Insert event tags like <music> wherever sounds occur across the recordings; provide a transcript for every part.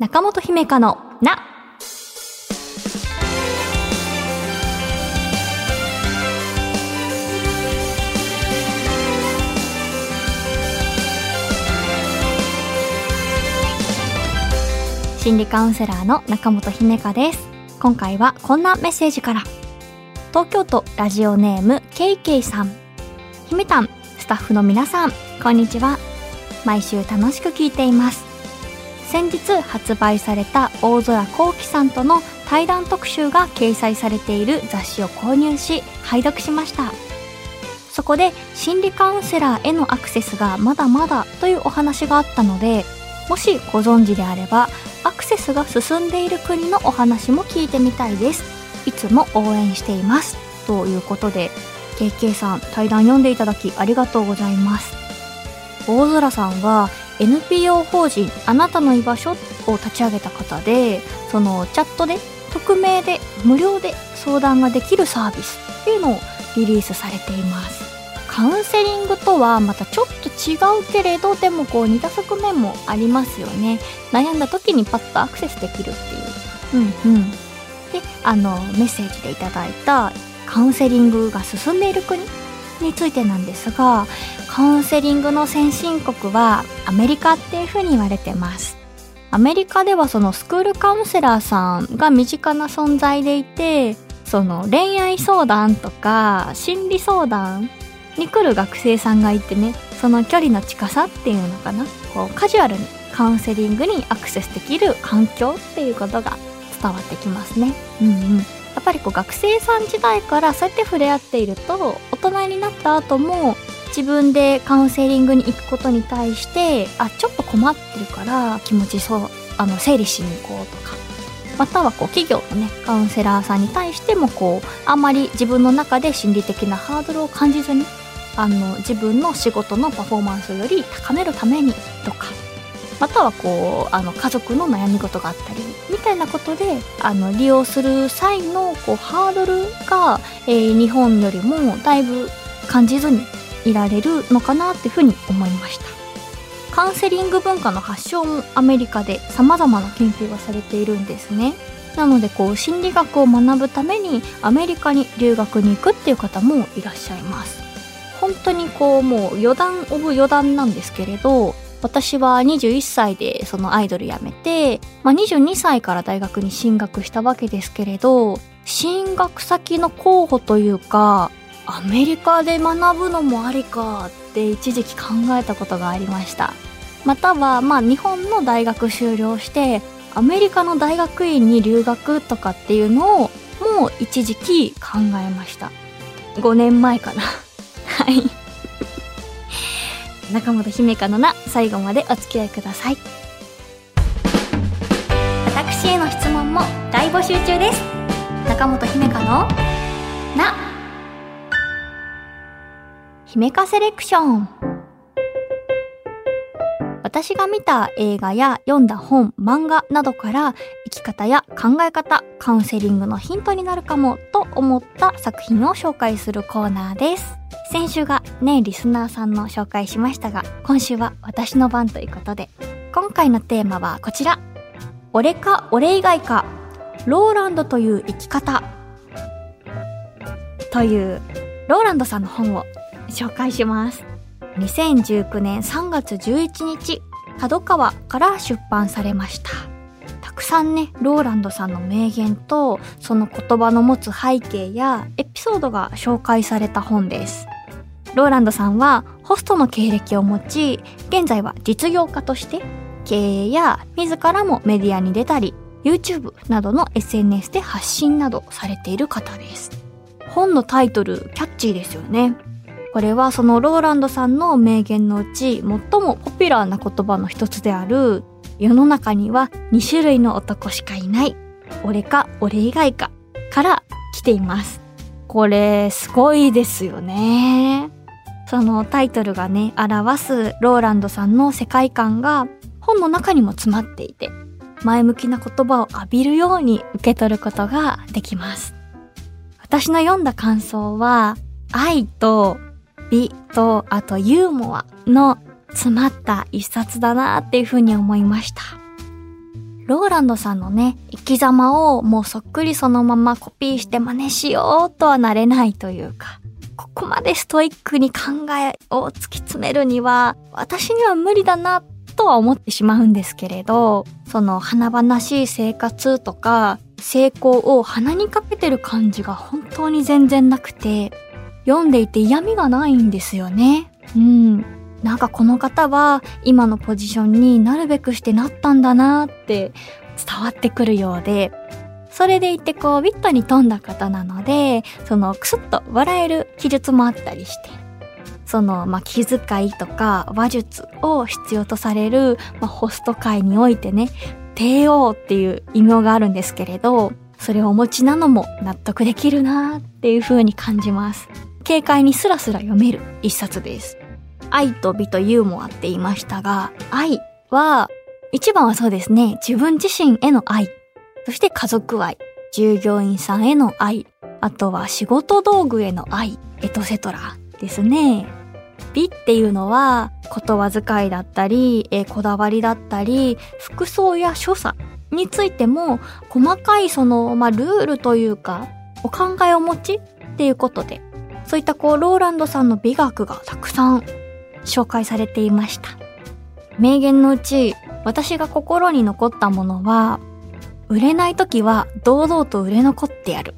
中本姫香のな。心理カウンセラーの中本姫香です。今回はこんなメッセージから。東京都ラジオネームケイケイさん。姫たん、スタッフの皆さん、こんにちは。毎週楽しく聞いています。先日発売された大空幸輝さんとの対談特集が掲載されている雑誌を購入し拝読しました。そこで心理カウンセラーへのアクセスがまだまだというお話があったのでもしご存知であればアクセスが進んでいる国のお話も聞いてみたいです。いつも応援しています。ということで KK さん対談読んでいただきありがとうございます。大空さんは NPO 法人あなたの居場所を立ち上げた方でそのチャットで匿名で無料で相談ができるサービスっていうのをリリースされています。カウンセリングとはまたちょっと違うけれどでもこう似た側面もありますよね。悩んだ時にパッとアクセスできるっていう。うんうん。であのメッセージでいただいたカウンセリングが進んでいる国についてなんですがカウンセリングの先進国はアメリカっていう風に言われてます。アメリカではそのスクールカウンセラーさんが身近な存在でいてその恋愛相談とか心理相談に来る学生さんがいてねその距離の近さっていうのかな。こうカジュアルにカウンセリングにアクセスできる環境っていうことが伝わってきますね。うんうん。やっぱりこう学生さん時代からそうやって触れ合っていると大人になった後も自分でカウンセリングに行くことに対してあちょっと困ってるから気持ちそうあの整理しに行こうとか。またはこう企業のねカウンセラーさんに対してもこうあまり自分の中で心理的なハードルを感じずにあの自分の仕事のパフォーマンスより高めるためにとか。またはこうあの家族の悩み事があったりみたいなことであの利用する際のこうハードルが、えー日本よりもだいぶ感じずにいられるのかなっていうふうに思いました。カウンセリング文化の発祥もアメリカで様々な研究がされているんですね。なのでこう心理学を学ぶためにアメリカに留学に行くっていう方もいらっしゃいます。本当にこうもう余談オブ余談なんですけれど私は21歳でそのアイドル辞めて、まあ、22歳から大学に進学したわけですけれど進学先の候補というかアメリカで学ぶのもありかって一時期考えたことがありました。またはまあ日本の大学修了してアメリカの大学院に留学とかっていうのをもう一時期考えました。5年前かな。はい。中本姫香のな最後までお付き合いください。私への質問も大募集中です。中本姫香のな姫香セレクション。私が見た映画や読んだ本、漫画などから生き方や考え方、カウンセリングのヒントになるかもと思った作品を紹介するコーナーです。先週がね、リスナーさんの紹介しましたが、今週は私の番ということで、今回のテーマはこちら。俺か俺以外か、ローランドという生き方。という、ローランドさんの本を紹介します。2019年3月11日、角川から出版されました。たくさんね、ローランドさんの名言と、その言葉の持つ背景やエピソードが紹介された本です。ローランドさんはホストの経歴を持ち、現在は実業家として経営や自らもメディアに出たり、YouTube などの SNS で発信などされている方です。本のタイトル、キャッチーですよね。これはそのローランドさんの名言のうち最もポピュラーな言葉の一つである世の中には2種類の男しかいない俺か俺以外かから来ています。これすごいですよね。そのタイトルがね表すローランドさんの世界観が本の中にも詰まっていて前向きな言葉を浴びるように受け取ることができます。私の読んだ感想は愛と美とあとユーモアの詰まった一冊だなっていうふうに思いました。ローランドさんのね、生き様をもうそっくりそのままコピーして真似しようとはなれないというか、ここまでストイックに考えを突き詰めるには、私には無理だなとは思ってしまうんですけれど、その華々しい生活とか、成功を鼻にかけてる感じが本当に全然なくて、読んでいて嫌味がないんですよね。うん。なんかこの方は今のポジションになるべくしてなったんだなって伝わってくるようで、それでいてこう、ウィットに富んだ方なので、そのクスッと笑える記述もあったりして、その、まあ、気遣いとか話術を必要とされる、まあ、ホスト界においてね、帝王っていう異名があるんですけれど、それをお持ちなのも納得できるなっていう風に感じます。軽快にスラスラ読める一冊です。愛と美とユーモアって言いましたが、愛は、一番はそうですね、自分自身への愛。そして家族愛。従業員さんへの愛。あとは仕事道具への愛。エトセトラですね。美っていうのは言葉遣いだったり、えこだわりだったり、服装や所作についても細かいその、まあ、ルールというか、お考えを持ちっていうことで、そういったこう、ローランドさんの美学がたくさん紹介されていました。名言のうち、私が心に残ったものは、売れない時は堂々と売れ残ってやる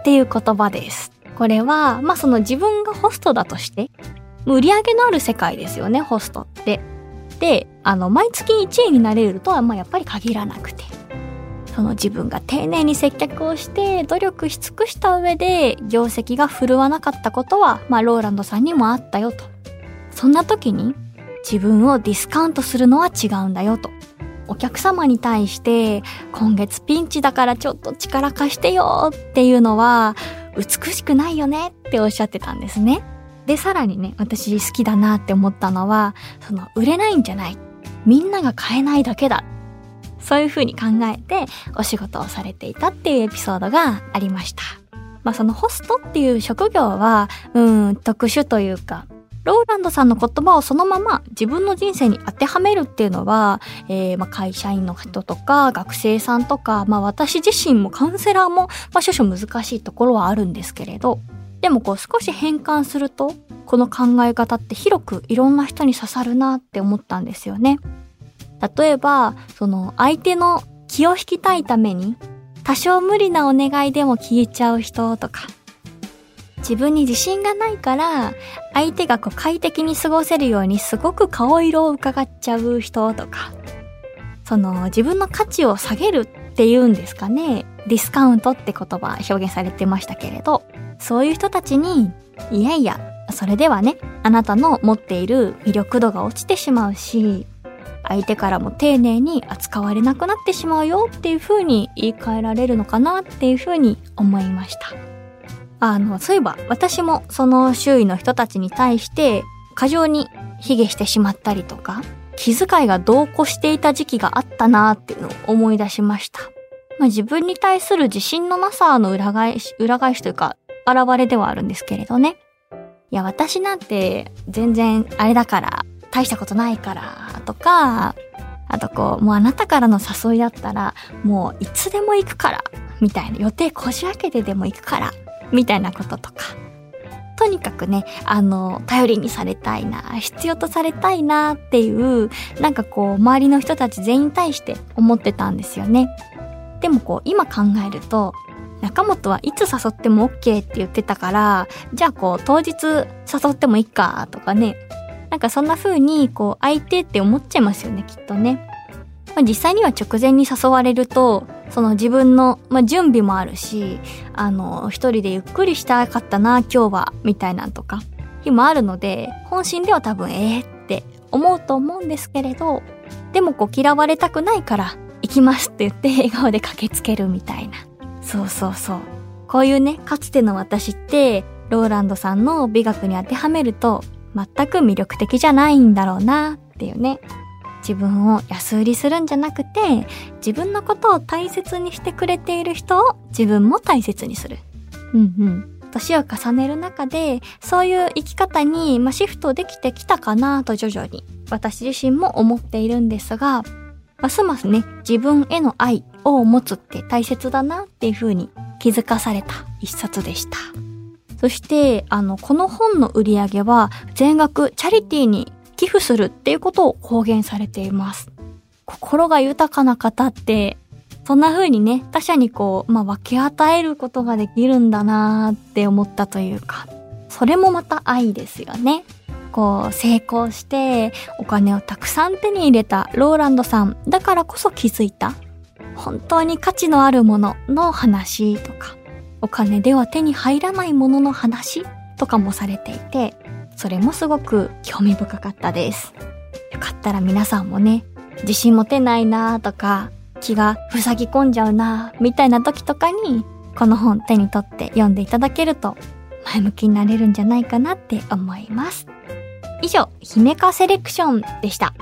っていう言葉です。これは、まあ、その自分がホストだとして、売り上げのある世界ですよね、ホストって。で、あの、毎月1位になれるとは、まあ、やっぱり限らなくて。その自分が丁寧に接客をして努力し尽くした上で業績が振るわなかったことは、まあ、ローランドさんにもあったよと。そんな時に自分をディスカウントするのは違うんだよと。お客様に対して今月ピンチだからちょっと力貸してよっていうのは美しくないよねっておっしゃってたんですね。で、さらにね、私好きだなって思ったのは、その売れないんじゃない。みんなが買えないだけだ。そういう風に考えてお仕事をされていたっていうエピソードがありました。まあそのホストっていう職業は、うん、特殊というか、ローランドさんの言葉をそのまま自分の人生に当てはめるっていうのは、えー、まあ会社員の人とか学生さんとか、まあ私自身もカウンセラーも、まあ少々難しいところはあるんですけれど、でもこう少し変換すると、この考え方って広くいろんな人に刺さるなって思ったんですよね。例えば、その相手の気を引きたいために、多少無理なお願いでも聞いちゃう人とか、自分に自信がないから、相手がこう快適に過ごせるようにすごく顔色を伺っちゃう人とか、その自分の価値を下げるっていうんですかね。ディスカウントって言葉表現されてましたけれど、そういう人たちに、いやいや、それではね、あなたの持っている魅力度が落ちてしまうし、相手からも丁寧に扱われなくなってしまうよっていう風に言い換えられるのかなっていう風に思いました。あの、そういえば私もその周囲の人たちに対して過剰に卑下してしまったりとか、気遣いが同行していた時期があったなっていうのを思い出しました。まあ、自分に対する自信のなさの裏返し、裏返しというか、現れではあるんですけれどね。いや、私なんて全然あれだから、大したことないからとか、あとこう、もうあなたからの誘いだったら、もういつでも行くから、みたいな予定こじ開けてでも行くから、みたいなこととか。とにかくね、あの、頼りにされたいな、必要とされたいなっていう、なんかこう、周りの人たち全員に対して思ってたんですよね。でもこう、今考えると、中本はいつ誘っても OK って言ってたから、じゃあこう、当日誘ってもいいか、とかね。なんかそんな風に、こう、相手って思っちゃいますよね、きっとね。まあ、実際には直前に誘われると、その自分の、まあ、準備もあるし、あの、一人でゆっくりしたかったな、今日は、みたいなんとか、日もあるので、本心では多分、ええー、って思うと思うんですけれど、でもこう嫌われたくないから、行きますって言って笑顔で駆けつけるみたいな。そうそうそう。こういうね、かつての私って、ローランドさんの美学に当てはめると、全く魅力的じゃないんだろうなっていうね。自分を安売りするんじゃなくて、自分のことを大切にしてくれている人を自分も大切にする。うんうん。年を重ねる中で、そういう生き方に、ま、シフトできてきたかなと徐々に、私自身も思っているんですが、ますますね、自分への愛を持つって大切だなっていう風に気づかされた一冊でした。そして、あの、この本の売り上げは全額チャリティーに寄付するっていうことを公言されています。心が豊かな方って、そんな風にね、他者にこう、まあ、分け与えることができるんだなーって思ったというか、それもまた愛ですよね。こう、成功して、お金をたくさん手に入れたローランドさんだからこそ気づいた、本当に価値のあるものの話とか、お金では手に入らないものの話とかもされていて、それもすごく興味深かったです。よかったら皆さんもね、自信持てないなとか、気が塞ぎ込んじゃうなみたいな時とかに、この本手に取って読んでいただけると前向きになれるんじゃないかなって思います。以上、姫かセレクションでした。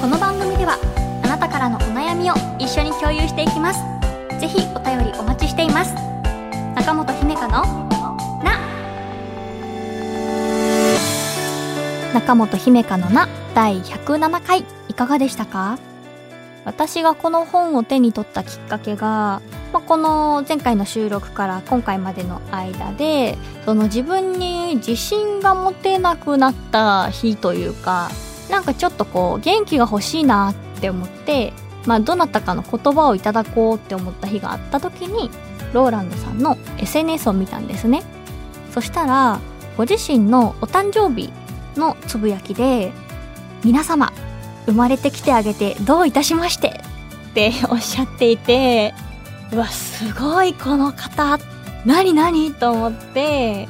この番組では、あなたからのお悩みを一緒に共有していきます。ぜひお便りお待ちしています。中本姫香のな中本姫香のな第107回いかがでしたか？私がこの本を手に取ったきっかけが、まあ、この前回の収録から今回までの間でその自分に自信が持てなくなった日というかなんかちょっとこう元気が欲しいなって思ってまあどなたかの言葉をいただこうって思った日があった時にローランドさんの SNS を見たんですね。そしたらご自身のお誕生日のつぶやきで、皆様、生まれてきてあげてどういたしましてって <laughs> おっしゃっていて、うわ、すごいこの方、何何と思って、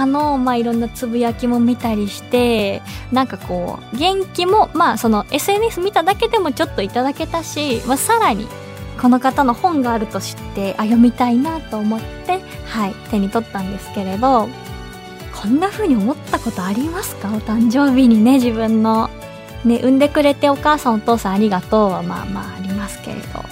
他の、まあ、いろんなつぶやきも見たりして、なんかこう、元気も、まあ、その SNS 見ただけでもちょっといただけたし、まあ、さらに、この方の本があると知って、あ、読みたいなと思って、はい、手に取ったんですけれど、こんな風に思ったことありますか？お誕生日にね、自分の。ね、産んでくれてお母さんお父さんありがとうはまあまあありますけれど。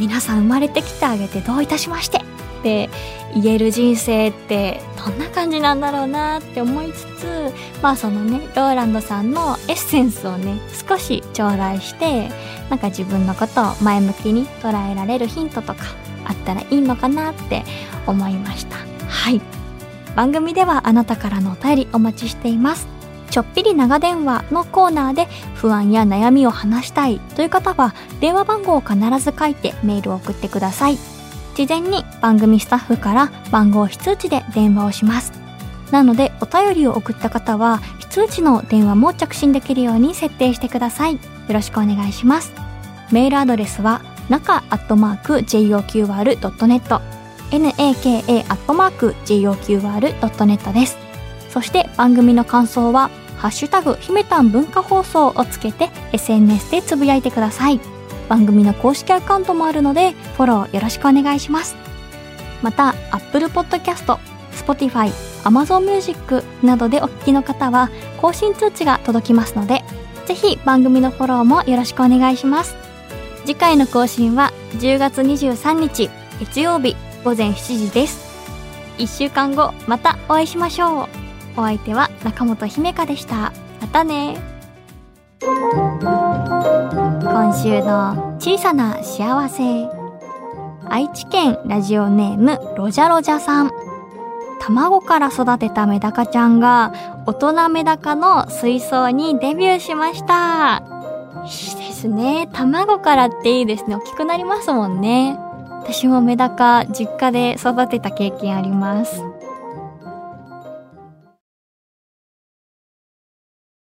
皆さん生まれてきてあげてどういたしましてって言える人生ってどんな感じなんだろうなって思いつつ、まあそのね、ローランドさんのエッセンスをね、少し頂戴して、なんか自分のことを前向きに捉えられるヒントとかあったらいいのかなって思いました。はい。番組ではあなたからのお便りお待ちしていますちょっぴり長電話のコーナーで不安や悩みを話したいという方は電話番号を必ず書いてメールを送ってください事前に番組スタッフから番号非通知で電話をしますなのでお便りを送った方は非通知の電話も着信できるように設定してくださいよろしくお願いしますメールアドレスは中アットマーク JOQR.net naka.joqr.net です。そして番組の感想は、ハッシュタグ、ひめたん文化放送をつけて SNS でつぶやいてください。番組の公式アカウントもあるので、フォローよろしくお願いします。また、Apple Podcast、Spotify、Amazon Music などでお聞きの方は、更新通知が届きますので、ぜひ番組のフォローもよろしくお願いします。次回の更新は10月23日月曜日午前7時です。1週間後、またお会いしましょう。お相手は中本姫香でした。またね。今週の小さな幸せ。愛知県ラジオネームロジャロジャさん。卵から育てたメダカちゃんが大人メダカの水槽にデビューしました。いいですね。卵からっていいですね。大きくなりますもんね。私もメダカ実家で育てた経験あります。